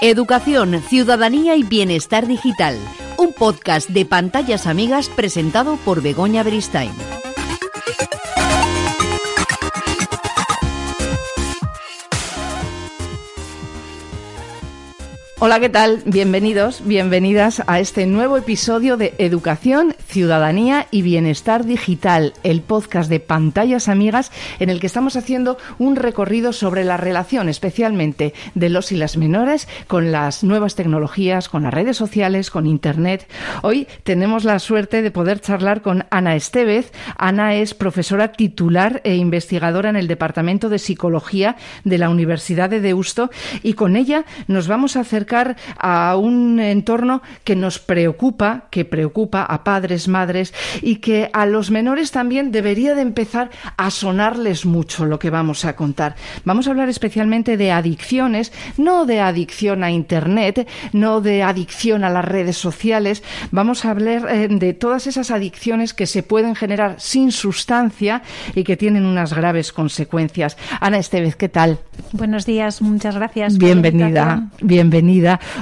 Educación, Ciudadanía y Bienestar Digital, un podcast de pantallas amigas presentado por Begoña Beristain. Hola, ¿qué tal? Bienvenidos, bienvenidas a este nuevo episodio de Educación, Ciudadanía y Bienestar Digital, el podcast de pantallas amigas en el que estamos haciendo un recorrido sobre la relación especialmente de los y las menores con las nuevas tecnologías, con las redes sociales, con Internet. Hoy tenemos la suerte de poder charlar con Ana Estevez. Ana es profesora titular e investigadora en el Departamento de Psicología de la Universidad de Deusto y con ella nos vamos a acercar a un entorno que nos preocupa, que preocupa a padres, madres y que a los menores también debería de empezar a sonarles mucho lo que vamos a contar. Vamos a hablar especialmente de adicciones, no de adicción a Internet, no de adicción a las redes sociales, vamos a hablar eh, de todas esas adicciones que se pueden generar sin sustancia y que tienen unas graves consecuencias. Ana Estevez, ¿qué tal? Buenos días, muchas gracias. Bienvenida, bienvenida.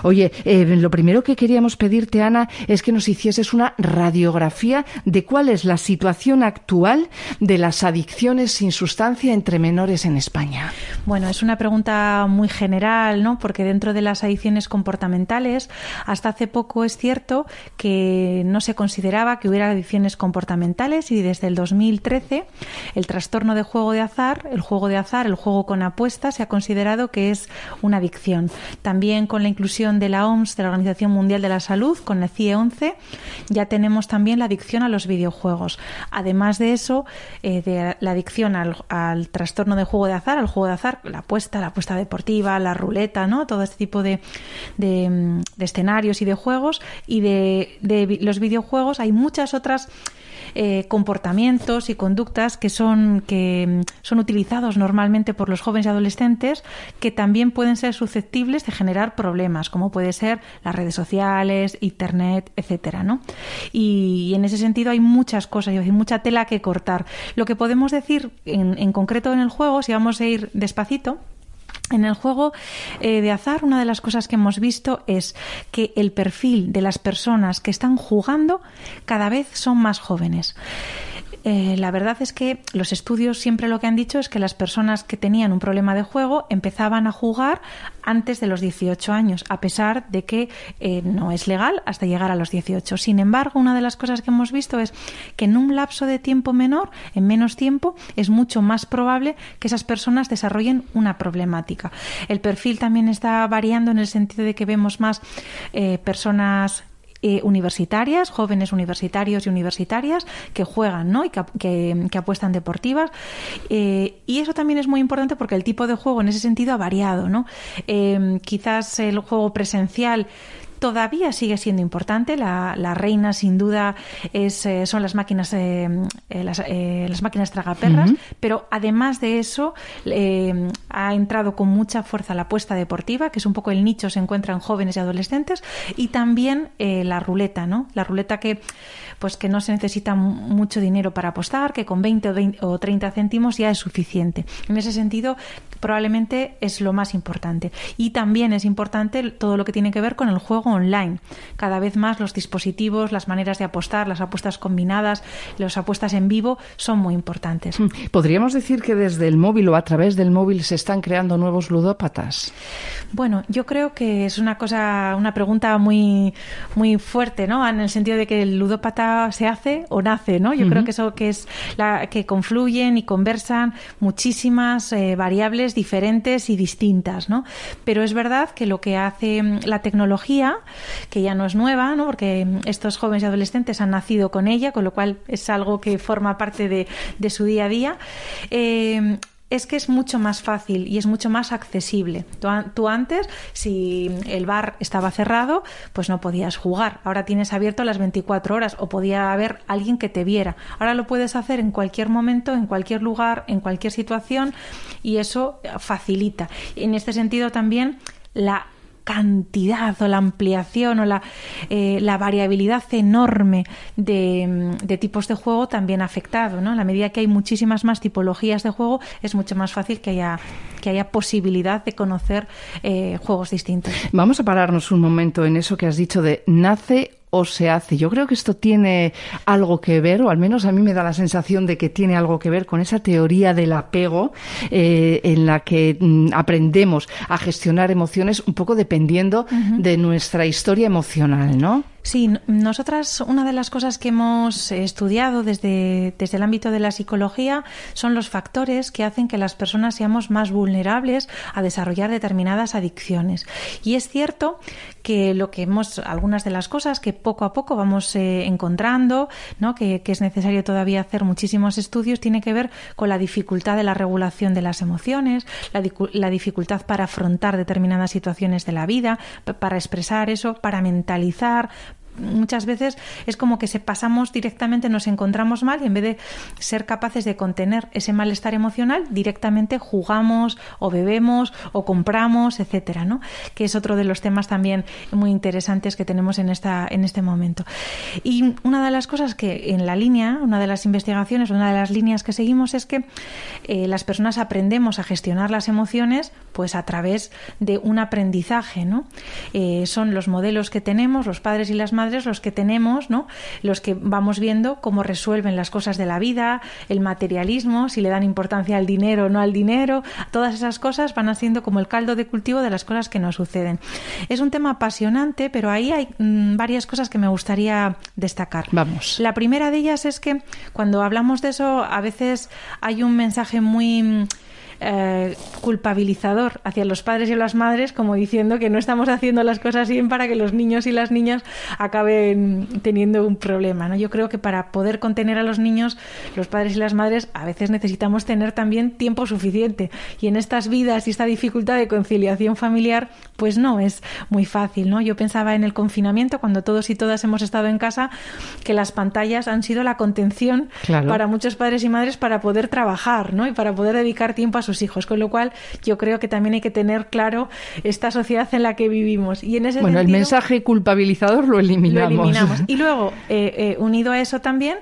Oye, eh, lo primero que queríamos pedirte, Ana, es que nos hicieses una radiografía de cuál es la situación actual de las adicciones sin sustancia entre menores en España. Bueno, es una pregunta muy general, ¿no? Porque dentro de las adicciones comportamentales, hasta hace poco es cierto que no se consideraba que hubiera adicciones comportamentales y desde el 2013 el trastorno de juego de azar, el juego de azar, el juego con apuestas, se ha considerado que es una adicción. También con la inclusión de la OMS, de la Organización Mundial de la Salud, con la CIE 11, ya tenemos también la adicción a los videojuegos. Además de eso, eh, de la adicción al, trastorno de juego de azar, al juego de azar, la apuesta, la apuesta deportiva, la ruleta, ¿no? Todo este tipo de, de, escenarios y de juegos. Y de los videojuegos hay muchas otras eh, comportamientos y conductas que son, que mm, son utilizados normalmente por los jóvenes y adolescentes que también pueden ser susceptibles de generar problemas, como puede ser las redes sociales, internet, etcétera, ¿no? Y, en ese sentido hay muchas cosas, hay mucha tela que cortar. Lo que podemos decir en, en concreto en el juego, si vamos a ir despacito, en el juego eh, de azar, una de las cosas que hemos visto es que el perfil de las personas que están jugando cada vez son más jóvenes. Eh, la verdad es que los estudios siempre lo que han dicho es que las personas que tenían un problema de juego empezaban a jugar antes de los 18 años, a pesar de que eh, no es legal hasta llegar a los 18. Sin embargo, una de las cosas que hemos visto es que en un lapso de tiempo menor, en menos tiempo, es mucho más probable que esas personas desarrollen una problemática. El perfil también está variando en el sentido de que vemos más eh, personas eh, universitarias, jóvenes universitarios y universitarias que juegan ¿no? y que, que, apuestan deportivas. Eh, y eso también es muy importante porque el tipo de juego en ese sentido ha variado. ¿no? Eh, quizás el juego presencial todavía sigue siendo importante. La, reina, sin duda, es, eh, son las máquinas, eh, eh, las, máquinas tragaperras, pero además de eso, ha entrado con mucha fuerza la apuesta deportiva, que es un poco el nicho, se encuentra en jóvenes y adolescentes, y también la ruleta, ¿no? La ruleta que pues que no se necesita mucho dinero para apostar, que con 20 o, 20 o 30 céntimos ya es suficiente. En ese sentido, probablemente es lo más importante. Y también es importante todo lo que tiene que ver con el juego online. Cada vez más los dispositivos, las maneras de apostar, las apuestas combinadas, las apuestas en vivo son muy importantes. Mm. ¿Podríamos decir que desde el móvil o a través del móvil se están creando nuevos ludópatas? Bueno, yo creo que es una cosa, una pregunta muy, muy fuerte, ¿no? En el sentido de que el ludópata se hace o nace, ¿no? Yo creo que eso que es la que confluyen y conversan muchísimas eh, variables diferentes y distintas, ¿no? Pero es verdad que lo que hace mm, la tecnología, que ya no es nueva, ¿no? Porque mm, estos jóvenes y adolescentes han nacido con ella, con lo cual es algo que forma parte de, de su día a día. Eh, es que es mucho más fácil y es mucho más accesible. Tú, antes, si el bar estaba cerrado, pues no podías jugar. Ahora tienes abierto las 24 horas o podía haber alguien que te viera. Ahora lo puedes hacer en cualquier momento, en cualquier lugar, en cualquier situación y eso facilita. En este sentido también la cantidad o la ampliación o la, eh, la variabilidad enorme de, de, tipos de juego también ha afectado. ¿no? A la medida que hay muchísimas más tipologías de juego, es mucho más fácil que haya, que haya posibilidad de conocer eh, juegos distintos. Vamos a pararnos un momento en eso que has dicho de nace o se hace. Yo creo que esto tiene algo que ver, o al menos a mí me da la sensación de que tiene algo que ver con esa teoría del apego eh, en la que mm, aprendemos a gestionar emociones un poco dependiendo de nuestra historia emocional, ¿no? Sí, nosotras una de las cosas que hemos estudiado desde, desde el ámbito de la psicología son los factores que hacen que las personas seamos más vulnerables a desarrollar determinadas adicciones. Y es cierto que lo que hemos, algunas de las cosas que poco a poco vamos eh, encontrando, ¿no? que, es necesario todavía hacer muchísimos estudios, tiene que ver con la dificultad de la regulación de las emociones, la, la dificultad para afrontar determinadas situaciones de la vida, para expresar eso, para mentalizar, muchas veces es como que se pasamos directamente, nos encontramos mal y en vez de ser capaces de contener ese malestar emocional, directamente jugamos o bebemos o compramos, etcétera, ¿no? Que es otro de los temas también muy interesantes que tenemos en esta en este momento. Y una de las cosas que en la línea, una de las investigaciones, una de las líneas que seguimos es que eh, las personas aprendemos a gestionar las emociones, pues a través de un aprendizaje, ¿no? Eh, son los modelos que tenemos, los padres y las madres los que tenemos, ¿no? Los que vamos viendo cómo resuelven las cosas de la vida, el materialismo, si le dan importancia al dinero o no al dinero, todas esas cosas van siendo como el caldo de cultivo de las cosas que nos suceden. Es un tema apasionante, pero ahí hay mm, varias cosas que me gustaría destacar. Vamos. La primera de ellas es que cuando hablamos de eso, a veces hay un mensaje muy eh, culpabilizador hacia los padres y las madres, como diciendo que no estamos haciendo las cosas bien para que los niños y las niñas acaben teniendo un problema. ¿no? Yo creo que para poder contener a los niños, los padres y las madres a veces necesitamos tener también tiempo suficiente. Y en estas vidas y esta dificultad de conciliación familiar, pues no es muy fácil. ¿no? Yo pensaba en el confinamiento, cuando todos y todas hemos estado en casa, que las pantallas han sido la contención para muchos padres y madres para poder trabajar ¿no? y para poder dedicar tiempo a sus hijos. Con lo cual, yo creo que también hay que tener claro esta sociedad en la que vivimos. Y en ese bueno, el mensaje culpabilizador lo eliminamos. Y luego, eh, eh, unido a eso también,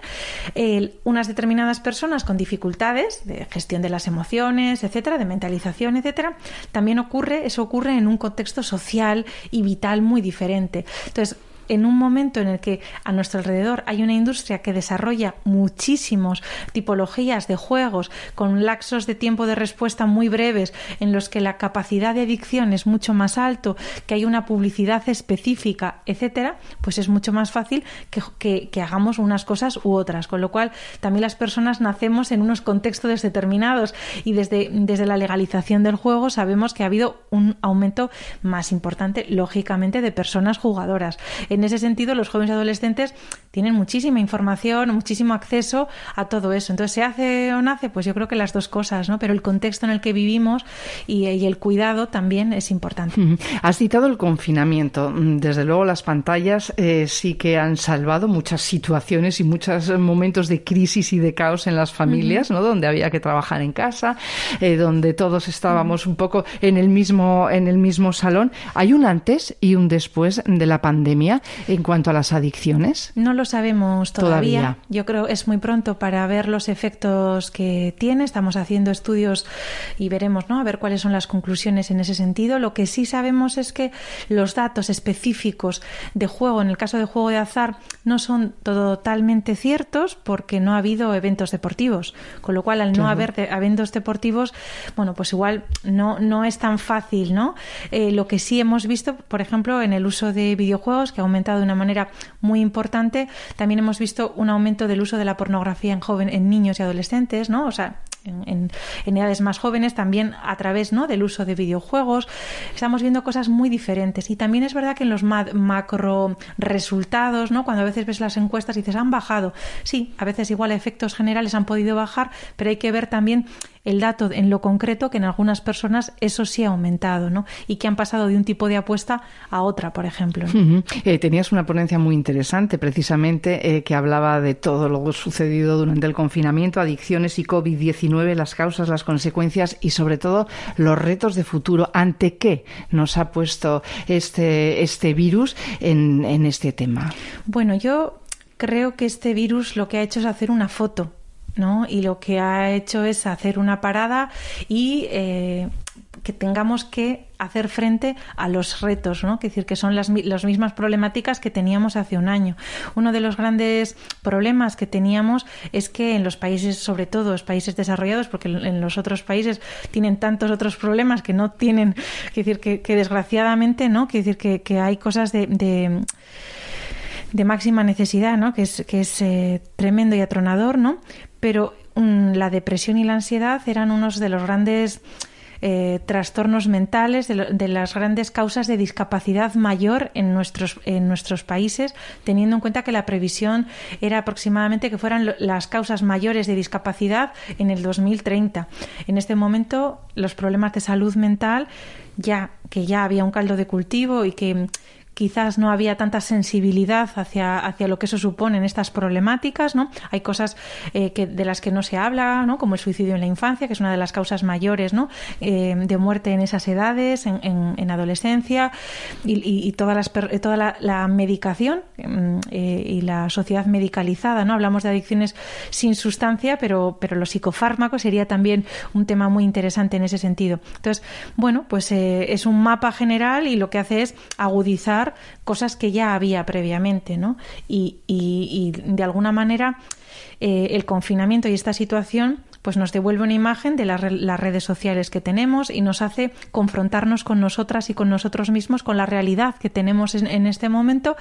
unas determinadas personas con dificultades de gestión de las emociones, etcétera, de mentalización, etcétera, también ocurre, eso ocurre en un contexto social y vital muy diferente. Entonces, en un momento en el que a nuestro alrededor hay una industria que desarrolla muchísimos tipologías de juegos con laxos de tiempo de respuesta muy breves, en los que la capacidad de adicción es mucho más alto, que hay una publicidad específica, etcétera, pues es mucho más fácil que, que, hagamos unas cosas u otras. Con lo cual, también las personas nacemos en unos contextos determinados y desde, desde la legalización del juego sabemos que ha habido un aumento más importante, lógicamente, de personas jugadoras. En ese sentido, los jóvenes y adolescentes tienen muchísima información, muchísimo acceso a todo eso. Entonces, ¿se hace o nace? Pues yo creo que las dos cosas, ¿no? Pero el contexto en el que vivimos y, el cuidado también es importante. Has citado el confinamiento. Desde luego, las pantallas eh, sí que han salvado muchas situaciones y muchos momentos de crisis y de caos en las familias, ¿no? Donde había que trabajar en casa, eh, donde todos estábamos un poco en el mismo en el mismo salón. Hay un antes y un después de la pandemia en cuanto a las adicciones? No lo sabemos todavía. Yo creo es muy pronto para ver los efectos que tiene. Estamos haciendo estudios y veremos, ¿no? A ver cuáles son las conclusiones en ese sentido. Lo que sí sabemos es que los datos específicos de juego, en el caso de juego de azar, no son totalmente ciertos porque no ha habido eventos deportivos. Con lo cual, al no haber eventos deportivos, bueno, pues igual no, no es tan fácil, ¿no? Eh, lo que sí hemos visto, por ejemplo, en el uso de videojuegos, que aumenta de una manera muy importante. También hemos visto un aumento del uso de la pornografía en joven, en niños y adolescentes, ¿no? O sea, en, edades más jóvenes, también a través ¿no? del uso de videojuegos. Estamos viendo cosas muy diferentes. Y también es verdad que en los macro resultados, ¿no? cuando a veces ves las encuestas y dices, han bajado. Sí, a veces igual efectos generales han podido bajar, pero hay que ver también el dato en lo concreto que en algunas personas eso sí ha aumentado, ¿no? Y que han pasado de un tipo de apuesta a otra, por ejemplo. Eh, tenías una ponencia muy interesante, precisamente, eh, que hablaba de todo lo sucedido durante el confinamiento, adicciones y COVID-19, las causas, las consecuencias y, sobre todo, los retos de futuro. ¿Ante qué nos ha puesto este, este virus en, en este tema? Bueno, yo creo que este virus lo que ha hecho es hacer una foto ¿no? Y lo que ha hecho es hacer una parada y eh, que tengamos que hacer frente a los retos, ¿no? Que decir que son las, las, mismas problemáticas que teníamos hace un año. Uno de los grandes problemas que teníamos es que en los países, sobre todo los países desarrollados, porque en los otros países tienen tantos otros problemas que no tienen, que decir que, desgraciadamente, ¿no? Que decir que, hay cosas de de máxima necesidad, ¿no? que es, que es eh, tremendo y atronador, ¿no? Pero mm, la depresión y la ansiedad eran unos de los grandes eh, trastornos mentales, de, las grandes causas de discapacidad mayor en nuestros, en nuestros países, teniendo en cuenta que la previsión era aproximadamente que fueran las causas mayores de discapacidad en el 2030. En este momento, los problemas de salud mental, ya que ya había un caldo de cultivo y que quizás no había tanta sensibilidad hacia, hacia lo que eso supone en estas problemáticas, ¿no? Hay cosas eh, que, de las que no se habla, ¿no? Como el suicidio en la infancia, que es una de las causas mayores, ¿no? Eh, de muerte en esas edades, en, en, adolescencia, y, todas las, toda la, medicación mm, eh, y la sociedad medicalizada, ¿no? Hablamos de adicciones sin sustancia, pero, pero los psicofármacos sería también un tema muy interesante en ese sentido. Entonces, bueno, pues es un mapa general y lo que hace es agudizar cosas que ya había previamente, ¿no? Y, y, de alguna manera eh, el confinamiento y esta situación pues nos devuelve una imagen de las, redes sociales que tenemos y nos hace confrontarnos con nosotras y con nosotros mismos, con la realidad que tenemos en este momento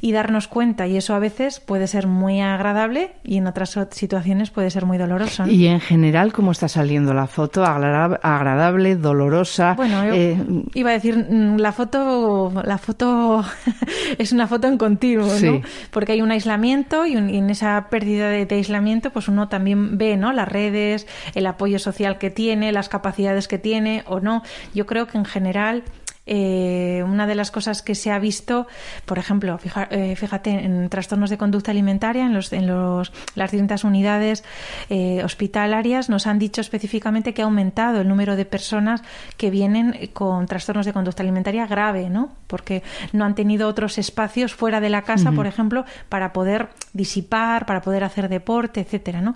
y darnos cuenta. Y eso a veces puede ser muy agradable y en otras situaciones puede ser muy doloroso. Y en general, ¿cómo está saliendo la foto? ¿Agradable, dolorosa? Bueno, eh, iba a decir, mm, la foto, la foto es una foto en continuo, ¿no? Porque hay un aislamiento y, en esa pérdida de, de, aislamiento, pues uno también ve, ¿no? Redes, el apoyo social que tiene, las capacidades que tiene o no. Yo creo que en general eh, una de las cosas que se ha visto, por ejemplo, eh, fíjate en trastornos de conducta alimentaria, en, los, en los, las distintas unidades eh, hospitalarias, nos han dicho específicamente que ha aumentado el número de personas que vienen con trastornos de conducta alimentaria grave, ¿no? Porque no han tenido otros espacios fuera de la casa, por ejemplo, para poder disipar, para poder hacer deporte, etcétera, ¿no?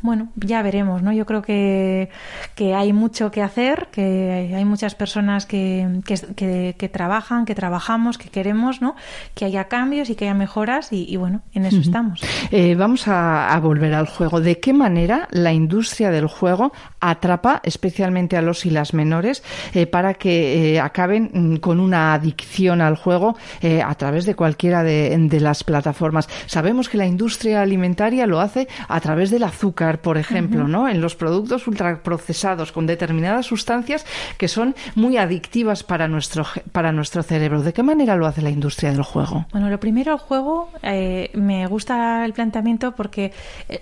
Bueno, ya veremos, ¿no? Yo creo que, que hay mucho que hacer, que hay muchas personas que, que que, trabajan, que trabajamos, que queremos, ¿no? Que haya cambios y que haya mejoras y, bueno, en eso estamos. Eh, vamos a, volver al juego. ¿De qué manera la industria del juego atrapa especialmente a los y las menores eh, para que eh, acaben mm, con una adicción al juego a través de cualquiera de, las plataformas? Sabemos que la industria alimentaria lo hace a través del azúcar, por ejemplo, ¿no? En los productos ultraprocesados con determinadas sustancias que son muy adictivas para nosotros nuestro, para nuestro cerebro. ¿De qué manera lo hace la industria del juego? Bueno, lo primero, el juego, eh, me gusta el planteamiento porque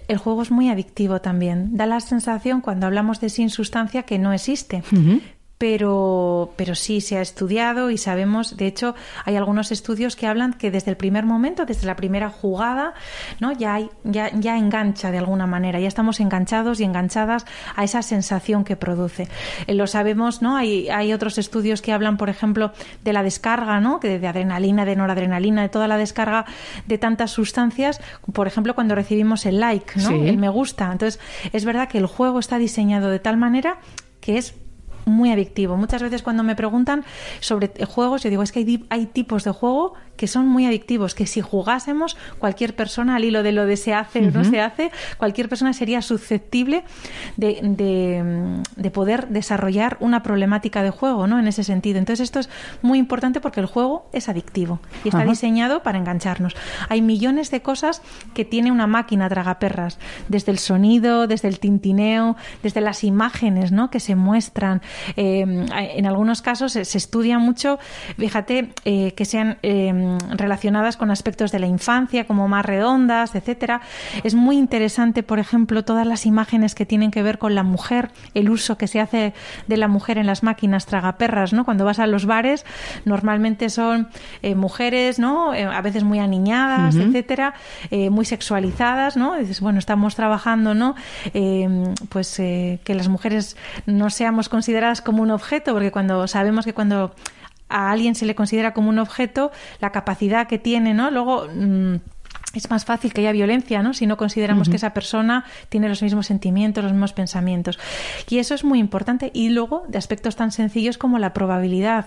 el juego es muy adictivo también. Da la sensación, cuando hablamos de sin sustancia, que no existe pero, pero sí se ha estudiado y sabemos, de hecho, hay algunos estudios que hablan que desde el primer momento, desde la primera jugada, ¿no? ya, hay, ya, ya engancha de alguna manera, ya estamos enganchados y enganchadas a esa sensación que produce. Eh, lo sabemos, ¿no? Hay, hay otros estudios que hablan, por ejemplo, de la descarga, ¿no? De, de adrenalina, de noradrenalina, de toda la descarga de tantas sustancias, por ejemplo, cuando recibimos el like, ¿no? El me gusta. Entonces, es verdad que el juego está diseñado de tal manera que es muy adictivo. Muchas veces cuando me preguntan sobre juegos, yo digo, es que hay, hay tipos de juego que son muy adictivos, que si jugásemos cualquier persona al hilo de lo de se hace o no se hace, cualquier persona sería susceptible de, de, poder desarrollar una problemática de juego, ¿no? En ese sentido. Entonces esto es muy importante porque el juego es adictivo y está diseñado para engancharnos. Hay millones de cosas que tiene una máquina tragaperras, desde el sonido, desde el tintineo, desde las imágenes, ¿no? Que se muestran. Eh, en algunos casos se, estudia mucho, fíjate, eh, que sean eh, relacionadas con aspectos de la infancia, como más redondas, etcétera. Es muy interesante, por ejemplo, todas las imágenes que tienen que ver con la mujer, el uso que se hace de la mujer en las máquinas tragaperras, ¿no? Cuando vas a los bares, normalmente son eh, mujeres, ¿no? Eh, a veces muy aniñadas, etcétera, eh, muy sexualizadas, ¿no? dices, bueno, estamos trabajando, ¿no? pues que las mujeres no seamos consideradas como un objeto, porque cuando sabemos que cuando a alguien se le considera como un objeto, la capacidad que tiene, ¿no? Luego. Mm, es más fácil que haya violencia, ¿no? Si no consideramos que esa persona tiene los mismos sentimientos, los mismos pensamientos. Y eso es muy importante. Y luego, de aspectos tan sencillos como la probabilidad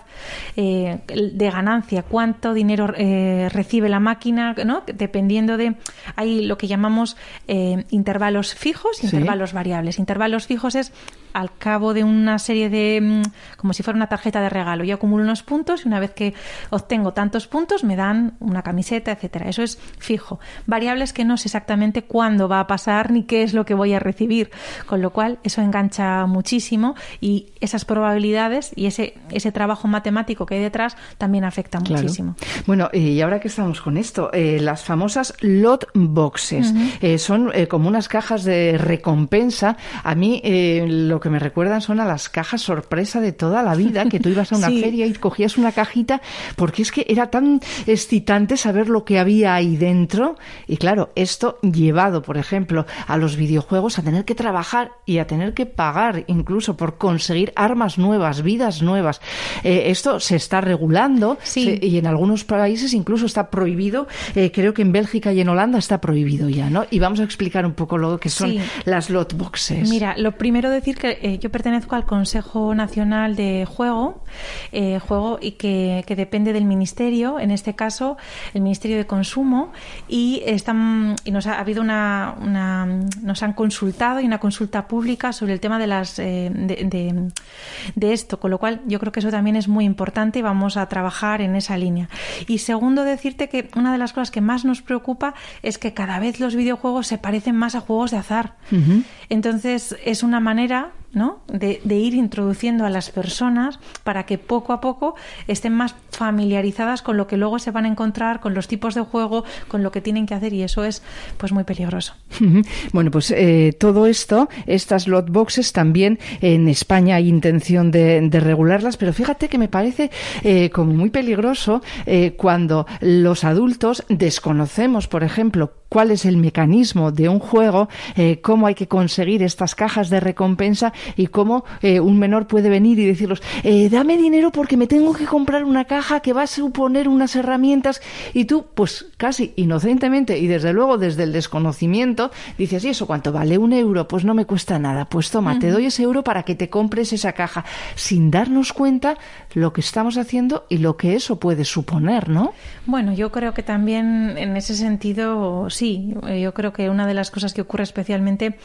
eh, de ganancia, cuánto dinero eh, recibe la máquina, ¿no? Dependiendo de. Hay lo que llamamos eh, intervalos fijos y intervalos variables. Intervalos fijos es al cabo de una serie de, mm, como si fuera una tarjeta de regalo. Yo acumulo unos puntos y una vez que obtengo tantos puntos me dan una camiseta, etcétera. Eso es fijo. Variables que no sé exactamente cuándo va a pasar ni qué es lo que voy a recibir, con lo cual eso engancha muchísimo y esas probabilidades y ese, ese trabajo matemático que hay detrás también afecta muchísimo. Bueno, y ahora que estamos con esto, eh, las famosas lot boxes eh, son eh, como unas cajas de recompensa. A mí lo que me recuerdan son a las cajas sorpresa de toda la vida, que tú ibas a una feria y cogías una cajita, porque es que era tan excitante saber lo que había ahí dentro. Y claro, esto llevado, por ejemplo, a los videojuegos a tener que trabajar y a tener que pagar incluso por conseguir armas nuevas, vidas nuevas. Eh, esto se está regulando y en algunos países incluso está prohibido. Eh, creo que en Bélgica y en Holanda está prohibido ya, ¿no? Y vamos a explicar un poco lo que son las lot boxes. Mira, lo primero decir que eh, yo pertenezco al Consejo Nacional de Juego, eh, Juego y que, depende del Ministerio, en este caso el Ministerio de Consumo, y están y nos ha, habido una, nos han consultado y una consulta pública sobre el tema de las eh, de, de, esto, con lo cual yo creo que eso también es muy importante y vamos a trabajar en esa línea. Y segundo decirte que una de las cosas que más nos preocupa es que cada vez los videojuegos se parecen más a juegos de azar. Entonces es una manera ¿no? De, ir introduciendo a las personas para que poco a poco estén más familiarizadas con lo que luego se van a encontrar, con los tipos de juego, con lo que tienen que hacer y eso es pues muy peligroso. Bueno, pues eh, todo esto, estas lot boxes también en España hay intención de, regularlas, pero fíjate que me parece eh, como muy peligroso eh, cuando los adultos desconocemos, por ejemplo, cuál es el mecanismo de un juego, cómo hay que conseguir estas cajas de recompensa y cómo eh, un menor puede venir y decirlos, eh, dame dinero porque me tengo que comprar una caja que va a suponer unas herramientas y tú, pues casi inocentemente y desde luego desde el desconocimiento, dices, ¿y eso cuánto vale? Un euro, pues no me cuesta nada, pues toma, te doy ese euro para que te compres esa caja, sin darnos cuenta lo que estamos haciendo y lo que eso puede suponer, ¿no? Bueno, yo creo que también en ese sentido, sí, yo creo que una de las cosas que ocurre especialmente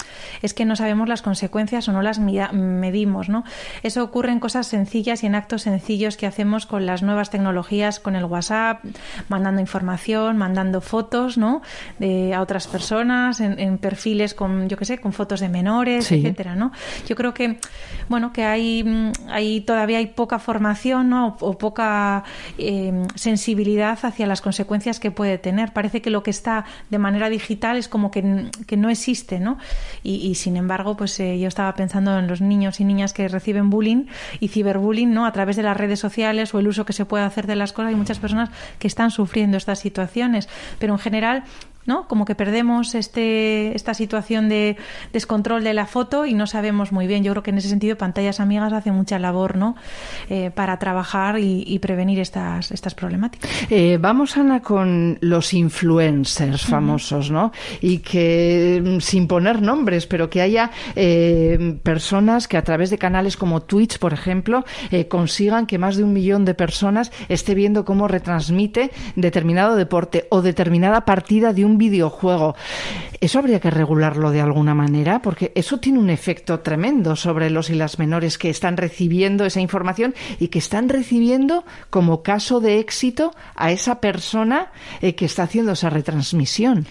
es que no sabemos las consecuencias o no las medimos. ¿no? Eso ocurre en cosas sencillas y en actos sencillos que hacemos con las nuevas tecnologías, con el WhatsApp, mandando información, mandando fotos ¿no? de, a otras personas, en, perfiles con, yo qué sé, con fotos de menores, etcétera. ¿no? Yo creo que, bueno, que hay, hay todavía hay poca formación ¿no? o, poca eh, sensibilidad hacia las consecuencias que puede tener. Parece que lo que está de manera digital es como que, que no existe, ¿no? Y, sin embargo, pues eh, yo estaba pensando en los niños y niñas que reciben bullying y ciberbullying, ¿no? A través de las redes sociales o el uso que se puede hacer de las cosas. Hay muchas personas que están sufriendo estas situaciones, pero en general ¿no? Como que perdemos este, esta situación de descontrol de la foto y no sabemos muy bien. Yo creo que en ese sentido Pantallas Amigas hace mucha labor, ¿no? Eh, para trabajar y, prevenir estas, estas problemáticas. Eh, vamos, Ana, con los influencers famosos, ¿no? Y que, mm, sin poner nombres, pero que haya eh, personas que a través de canales como Twitch, por ejemplo, consigan que más de un millón de personas esté viendo cómo retransmite determinado deporte o determinada partida de un videojuego. Eso habría que regularlo de alguna manera, porque eso tiene un efecto tremendo sobre los y las menores que están recibiendo esa información y que están recibiendo como caso de éxito a esa persona eh, que está haciendo esa retransmisión.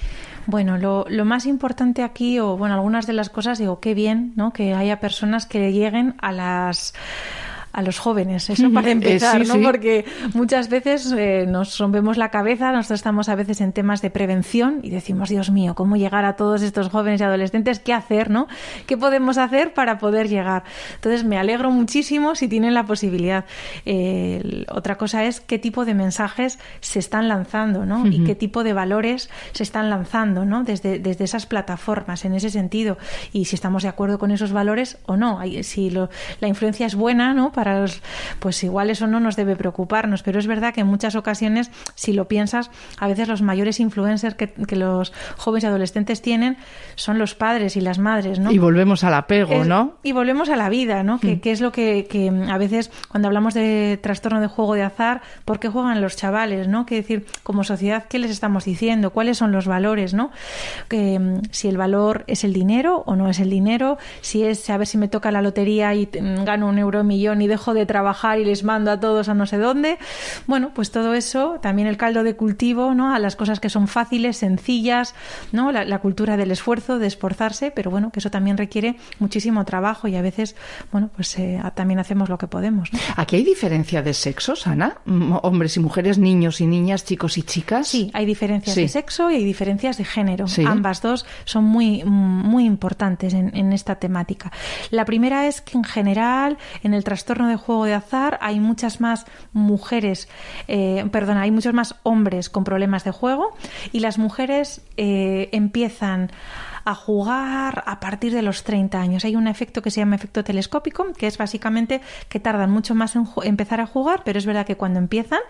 Bueno, lo, lo, más importante aquí, o bueno, algunas de las cosas, digo, qué bien, ¿no? Que haya personas que lleguen a las a los jóvenes, eso para empezar, ¿no? Porque muchas veces eh, nos rompemos la cabeza, nosotros estamos a veces en temas de prevención y decimos, Dios mío, ¿cómo llegar a todos estos jóvenes y adolescentes? ¿Qué hacer, no? ¿Qué podemos hacer para poder llegar? Entonces, me alegro muchísimo si tienen la posibilidad. otra cosa es qué tipo de mensajes se están lanzando, ¿no? Y qué tipo de valores se están lanzando, ¿no? Desde, desde esas plataformas, en ese sentido. Y si estamos de acuerdo con esos valores o no. Si la influencia es buena, ¿no? Para pues igual eso no nos debe preocuparnos, pero es verdad que en muchas ocasiones, si lo piensas, a veces los mayores influencers que, los jóvenes y adolescentes tienen son los padres y las madres, ¿no? Y volvemos al apego, ¿no? Y volvemos a la vida, ¿no? Que, mm. es lo que, que, a veces cuando hablamos de trastorno de juego de azar, ¿por qué juegan los chavales, no? Que decir, como sociedad, ¿qué les estamos diciendo? ¿Cuáles son los valores, no? Que, mm, si el valor es el dinero o no es el dinero, si es a ver si me toca la lotería y mm, gano un euro millón y dejo de trabajar y les mando a todos a no sé dónde. Bueno, pues todo eso, también el caldo de cultivo, ¿no? A las cosas que son fáciles, sencillas, ¿no? La, cultura del esfuerzo, de esforzarse, pero bueno, que eso también requiere muchísimo trabajo y a veces, bueno, pues eh, también hacemos lo que podemos. ¿Aquí hay diferencia de sexos, Ana? Hombres y mujeres, niños y niñas, chicos y chicas. Sí, hay diferencias de sexo y hay diferencias de género. Ambas dos son muy, muy importantes en, en esta temática. La primera es que en general, en el trastorno de juego de azar hay muchas más mujeres, eh, perdón, hay muchos más hombres con problemas de juego y las mujeres eh, empiezan a jugar a partir de los 30 años. Hay un efecto que se llama efecto telescópico, que es básicamente que tardan mucho más en empezar a jugar, pero es verdad que cuando empiezan,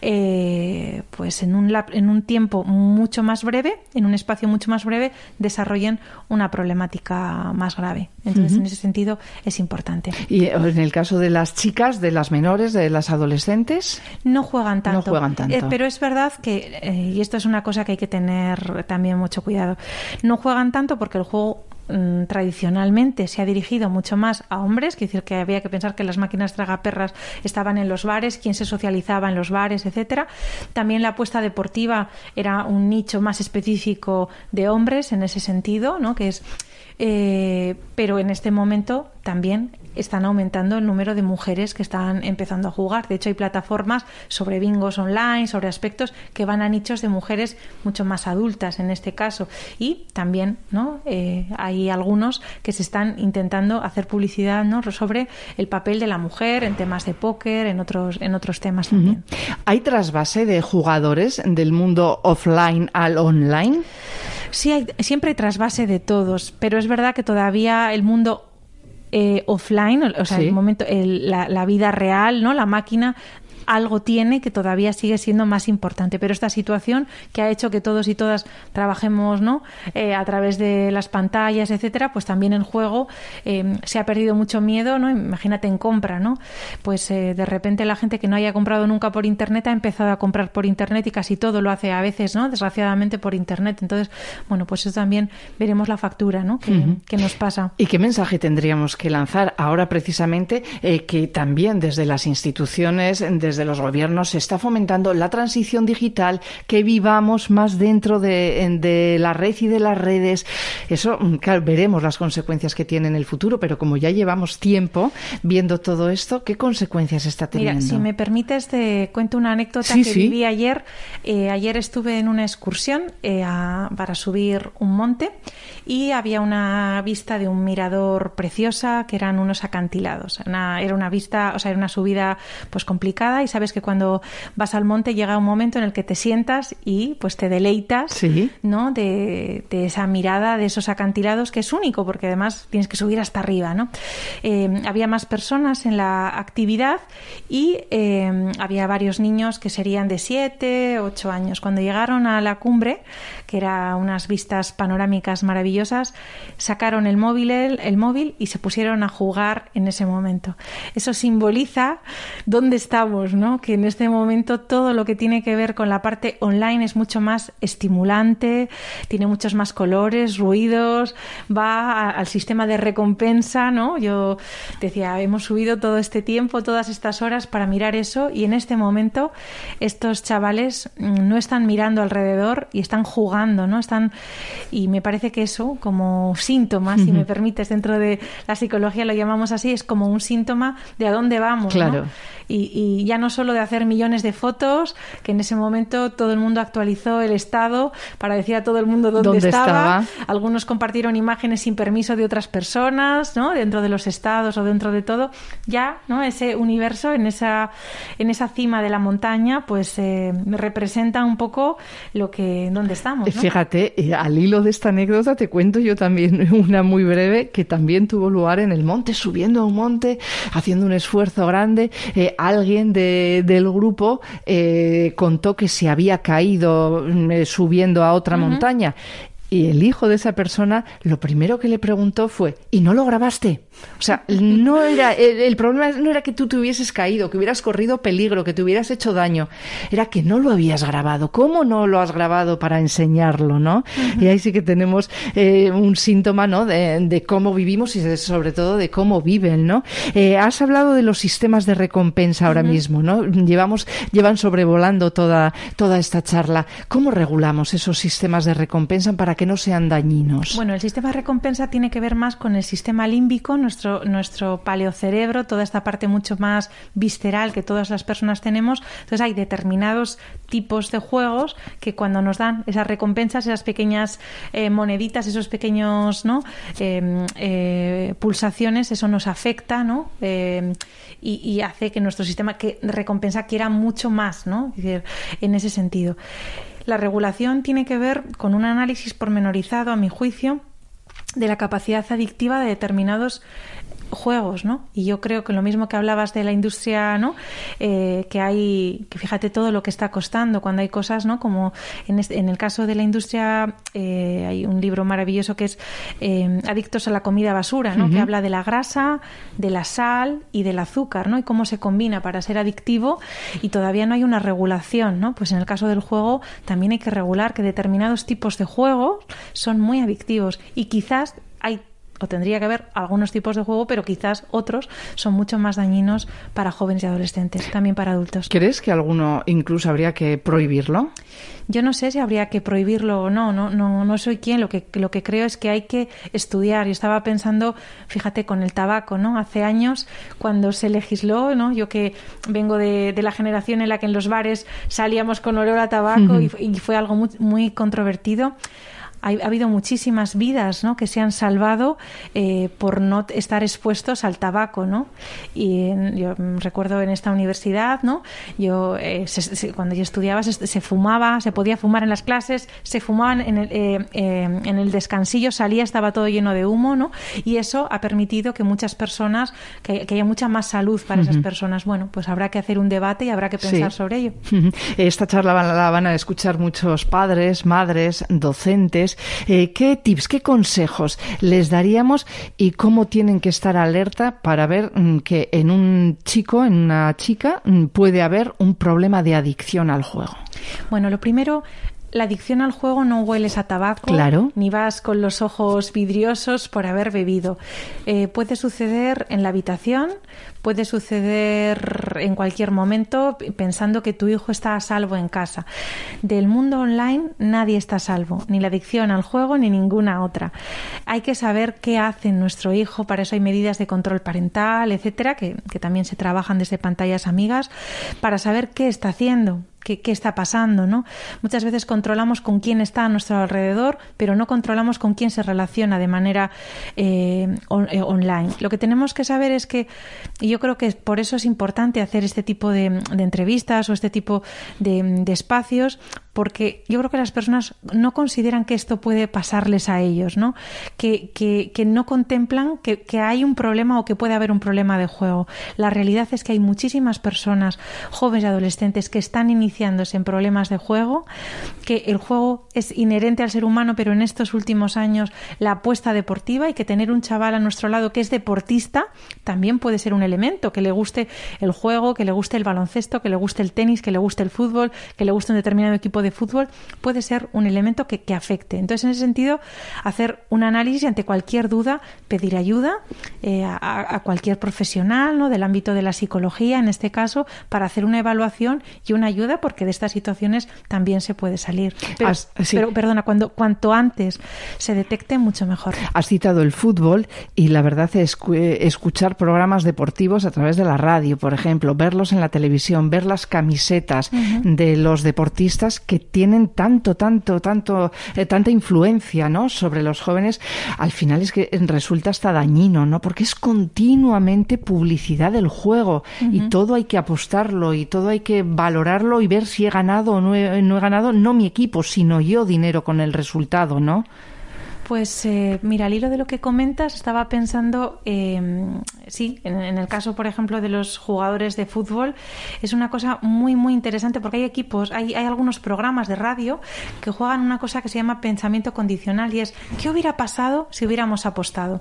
eh, pues en un, en un tiempo mucho más breve, en un espacio mucho más breve, desarrollen una problemática más grave. Entonces, en ese sentido, es importante. ¿Y en el caso de las chicas, de las menores, de las adolescentes? No juegan tanto. No juegan tanto. Eh, pero es verdad que, eh, y esto es una cosa que hay que tener también mucho cuidado, no juegan tanto porque el juego mm, tradicionalmente se ha dirigido mucho más a hombres, que decir que había que pensar que las máquinas tragaperras estaban en los bares, quien se socializaba en los bares, etcétera. También la apuesta deportiva era un nicho más específico de hombres en ese sentido, ¿no? Que es eh, pero en este momento también están aumentando el número de mujeres que están empezando a jugar. De hecho, hay plataformas sobre bingos online, sobre aspectos que van a nichos de mujeres mucho más adultas en este caso. Y también ¿no? Eh, hay algunos que se están intentando hacer publicidad ¿no? sobre el papel de la mujer en temas de póker, en otros, en otros temas también. ¿Hay trasvase de jugadores del mundo offline al online? Sí, hay, siempre hay trasvase de todos, pero es verdad que todavía el mundo eh, offline, o sea, el momento, la, la, vida real, ¿no? La máquina algo tiene que todavía sigue siendo más importante. Pero esta situación que ha hecho que todos y todas trabajemos ¿no? Eh, a través de las pantallas, etcétera, pues también en juego eh, se ha perdido mucho miedo, ¿no? Imagínate en compra, ¿no? Pues eh, de repente la gente que no haya comprado nunca por internet ha empezado a comprar por internet y casi todo lo hace a veces, ¿no? Desgraciadamente por internet. Entonces, bueno, pues eso también veremos la factura, ¿no? Que, nos pasa. ¿Y qué mensaje tendríamos que lanzar ahora precisamente que también desde las instituciones, desde de los gobiernos se está fomentando la transición digital, que vivamos más dentro de, la red y de las redes. Eso, mm, claro, veremos las consecuencias que tiene en el futuro, pero como ya llevamos tiempo viendo todo esto, ¿qué consecuencias está teniendo? Mira, si me permites, te cuento una anécdota que viví ayer. Eh, ayer estuve en una excursión eh, para subir un monte y había una vista de un mirador preciosa que eran unos acantilados. era una vista, o sea, era una subida pues complicada y sabes que cuando vas al monte llega un momento en el que te sientas y pues te deleitas ¿no? De, esa mirada, de esos acantilados que es único porque además tienes que subir hasta arriba. ¿no? Eh, había más personas en la actividad y eh, había varios niños que serían de 7, 8 años. Cuando llegaron a la cumbre, que era unas vistas panorámicas maravillosas, sacaron el móvil, el, móvil y se pusieron a jugar en ese momento. Eso simboliza dónde estamos, ¿no? Que en este momento todo lo que tiene que ver con la parte online es mucho más estimulante, tiene muchos más colores, ruidos, va al sistema de recompensa, ¿no? Yo decía, hemos subido todo este tiempo, todas estas horas para mirar eso y en este momento estos chavales mm, no están mirando alrededor y están jugando, ¿no? Están y me parece que eso como síntoma, si me permites, dentro de la psicología lo llamamos así, es como un síntoma de a dónde vamos, claro. ¿no? y, ya no solo de hacer millones de fotos, que en ese momento todo el mundo actualizó el estado para decir a todo el mundo dónde, estaba. Algunos compartieron imágenes sin permiso de otras personas, ¿no? Dentro de los estados o dentro de todo. Ya, ¿no? Ese universo en esa, en esa cima de la montaña, pues eh, representa un poco lo que, dónde estamos. Fíjate, eh, al hilo de esta anécdota te cuento yo también una muy breve que también tuvo lugar en el monte, subiendo a un monte, haciendo un esfuerzo grande. Eh, alguien de, del grupo eh, contó que se había caído mm, subiendo a otra montaña. Y el hijo de esa persona lo primero que le preguntó fue, ¿y no lo grabaste? O sea, no era, el, problema no era que tú te hubieses caído, que hubieras corrido peligro, que te hubieras hecho daño, era que no lo habías grabado. ¿Cómo no lo has grabado para enseñarlo, no? Y ahí sí que tenemos eh, un síntoma, ¿no? De, cómo vivimos y sobre todo de cómo viven, ¿no? Eh, has hablado de los sistemas de recompensa ahora mismo, ¿no? Llevamos, llevan sobrevolando toda, toda esta charla. ¿Cómo regulamos esos sistemas de recompensa para que no sean dañinos? Bueno, el sistema de recompensa tiene que ver más con el sistema límbico, nuestro, nuestro paleocerebro, toda esta parte mucho más visceral que todas las personas tenemos. Entonces hay determinados tipos de juegos que cuando nos dan esas recompensas, esas pequeñas eh, moneditas, esos pequeños. Em, eh, pulsaciones, eso nos afecta ¿no? Em, y, hace que nuestro sistema que recompensa quiera mucho más, ¿no? en ese sentido. La regulación tiene que ver con un análisis pormenorizado, a mi juicio, de la capacidad adictiva de determinados juegos, ¿no? Y yo creo que lo mismo que hablabas de la industria, ¿no? Eh, que hay, que fíjate todo lo que está costando cuando hay cosas, ¿no? Como en, en el caso de la industria eh, hay un libro maravilloso que es eh, Adictos a la comida basura, ¿no? Que habla de la grasa, de la sal y del azúcar, ¿no? Y cómo se combina para ser adictivo y todavía no hay una regulación, ¿no? Pues en el caso del juego también hay que regular que determinados tipos de juegos son muy adictivos y quizás hay o tendría que haber algunos tipos de juego, pero quizás otros son mucho más dañinos para jóvenes y adolescentes, también para adultos. ¿Crees que alguno incluso habría que prohibirlo? Yo no sé si habría que prohibirlo o no, no, no, no soy quien, lo que, lo que creo es que hay que estudiar. Yo estaba pensando, fíjate, con el tabaco, ¿no? Hace años, cuando se legisló, ¿no? Yo que vengo de, la generación en la que en los bares salíamos con olor a tabaco y, fue algo muy, muy controvertido ha, habido muchísimas vidas ¿no? que se han salvado eh, por no estar expuestos al tabaco. ¿no? Y yo recuerdo en esta universidad, ¿no? yo, eh, cuando yo estudiaba se, fumaba, se podía fumar en las clases, se fumaban en el, eh, en el descansillo, salía, estaba todo lleno de humo, ¿no? y eso ha permitido que muchas personas, que, haya mucha más salud para esas personas. Bueno, pues habrá que hacer un debate y habrá que pensar sobre ello. Esta charla la van a escuchar muchos padres, madres, docentes eh, ¿qué tips, qué consejos les daríamos y cómo tienen que estar alerta para ver mm, que en un chico, en una chica, mm, puede haber un problema de adicción al juego? Bueno, lo primero, la adicción al juego no hueles a tabaco, claro. ni vas con los ojos vidriosos por haber bebido. Eh, puede suceder en la habitación, puede suceder en cualquier momento pensando que tu hijo está a salvo en casa. Del mundo online nadie está salvo, ni la adicción al juego ni ninguna otra. Hay que saber qué hace nuestro hijo, para eso hay medidas de control parental, etcétera, que, que también se trabajan desde pantallas amigas, para saber qué está haciendo, qué, está pasando, ¿no? Muchas veces controlamos con quién está a nuestro alrededor, pero no controlamos con quién se relaciona de manera eh, eh, online. Lo que tenemos que saber es que yo creo que por eso es importante hacer este tipo de, entrevistas o este tipo de, espacios, porque yo creo que las personas no consideran que esto puede pasarles a ellos, ¿no? Que, que, que no contemplan que, que, hay un problema o que puede haber un problema de juego. La realidad es que hay muchísimas personas, jóvenes y adolescentes, que están iniciándose en problemas de juego, que el juego es inherente al ser humano, pero en estos últimos años la apuesta deportiva y que tener un chaval a nuestro lado que es deportista también puede ser un elemento, que le guste el juego, que le guste el baloncesto, que le guste el tenis, que le guste el fútbol, que le guste un determinado equipo de fútbol puede ser un elemento que, afecte. Entonces, en ese sentido, hacer un análisis y ante cualquier duda pedir ayuda eh, a, cualquier profesional ¿no? del ámbito de la psicología, en este caso, para hacer una evaluación y una ayuda, porque de estas situaciones también se puede salir. Pero, perdona, cuando, cuanto antes se detecte, mucho mejor. Has citado el fútbol y la verdad es escuchar programas deportivos a través de la radio, por ejemplo, verlos en la televisión, ver las camisetas de los deportistas que tienen tanto, tanto, tanto, eh, tanta influencia, ¿no? Sobre los jóvenes, al final es que resulta hasta dañino, ¿no? Porque es continuamente publicidad del juego y todo hay que apostarlo y todo hay que valorarlo y ver si he ganado o no he, no he ganado, no mi equipo, sino yo dinero con el resultado, ¿no? Pues eh, mira, al hilo de lo que comentas, estaba pensando, em, sí, en, el caso, por ejemplo, de los jugadores de fútbol, es una cosa muy, muy interesante porque hay equipos, hay, hay algunos programas de radio que juegan una cosa que se llama pensamiento condicional y es, ¿qué hubiera pasado si hubiéramos apostado?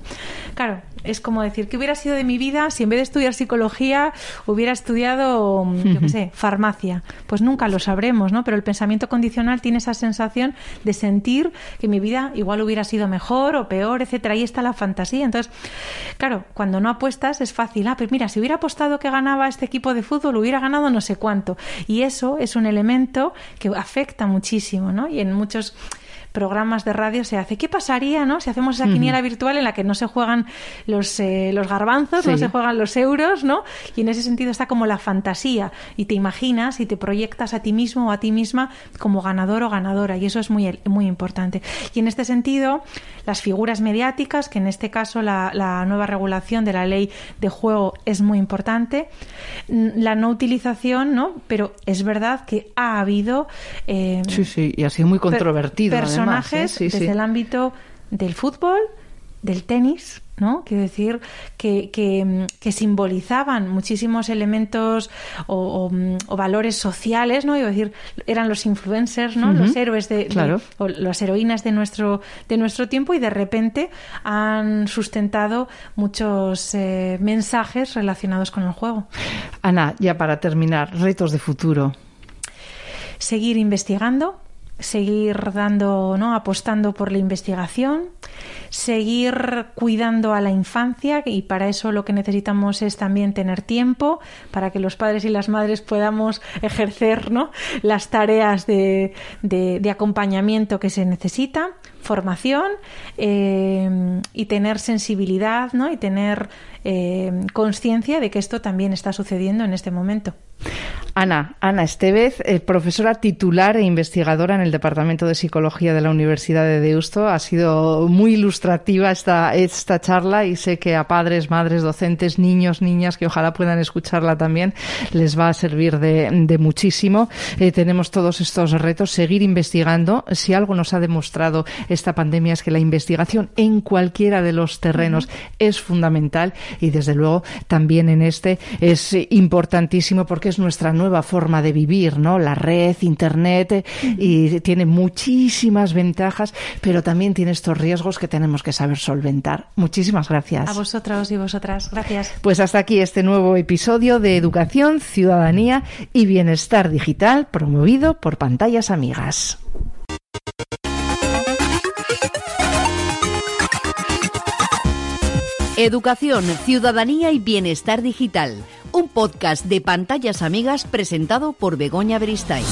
Claro, es como decir, ¿qué hubiera sido de mi vida si en vez de estudiar psicología hubiera estudiado, yo qué sé, farmacia? Pues nunca lo sabremos, ¿no? Pero el pensamiento condicional tiene esa sensación de sentir que mi vida igual hubiera sido mejor o peor, etcétera. Ahí está la fantasía. Entonces, claro, cuando no apuestas es fácil. Ah, pues mira, si hubiera apostado que ganaba este equipo de fútbol, hubiera ganado no sé cuánto. Y eso es un elemento que afecta muchísimo, ¿no? Y en muchos programas de radio se hace. ¿Qué pasaría, no? Si hacemos esa quiniela virtual en la que no se juegan los, eh, los garbanzos, no se juegan los euros, ¿no? Y en ese sentido está como la fantasía y te imaginas y te proyectas a ti mismo o a ti misma como ganador o ganadora y eso es muy, muy importante. Y en este sentido, las figuras mediáticas, que en este caso la, la nueva regulación de la ley de juego es muy importante, la no utilización, ¿no? Pero es verdad que ha habido... Eh, sí, sí, y ha sido muy controvertido personajes desde el ámbito del fútbol, del tenis, ¿no? Quiero decir que, que, simbolizaban muchísimos elementos o, valores sociales, ¿no? Iba decir, eran los influencers, ¿no? Los héroes de, o las heroínas de nuestro, de nuestro tiempo y de repente han sustentado muchos eh, mensajes relacionados con el juego. Ana, ya para terminar, retos de futuro. Seguir investigando, seguir dando, ¿no? apostando por la investigación, seguir cuidando a la infancia y para eso lo que necesitamos es también tener tiempo para que los padres y las madres podamos ejercer ¿no? las tareas de, de, acompañamiento que se necesita, formación eh, y tener sensibilidad ¿no? y tener eh, conciencia de que esto también está sucediendo en este momento. Ana, Ana Estevez, eh, profesora titular e investigadora en el Departamento de Psicología de la Universidad de Deusto. Ha sido muy ilustrativa esta, esta charla y sé que a padres, madres, docentes, niños, niñas que ojalá puedan escucharla también les va a servir de, de muchísimo. Eh, tenemos todos estos retos, seguir investigando. Si algo nos ha demostrado esta pandemia es que la investigación en cualquiera de los terrenos es fundamental y desde luego también en este es importantísimo porque es nuestra nueva forma de vivir, ¿no? La red, Internet, y tiene muchísimas ventajas, pero también tiene estos riesgos que tenemos que saber solventar. Muchísimas gracias. A vosotros y vosotras. Gracias. Pues hasta aquí este nuevo episodio de Educación, Ciudadanía y Bienestar Digital promovido por Pantallas Amigas. Educación, Ciudadanía y Bienestar Digital un podcast de pantallas amigas presentado por Begoña Beristain.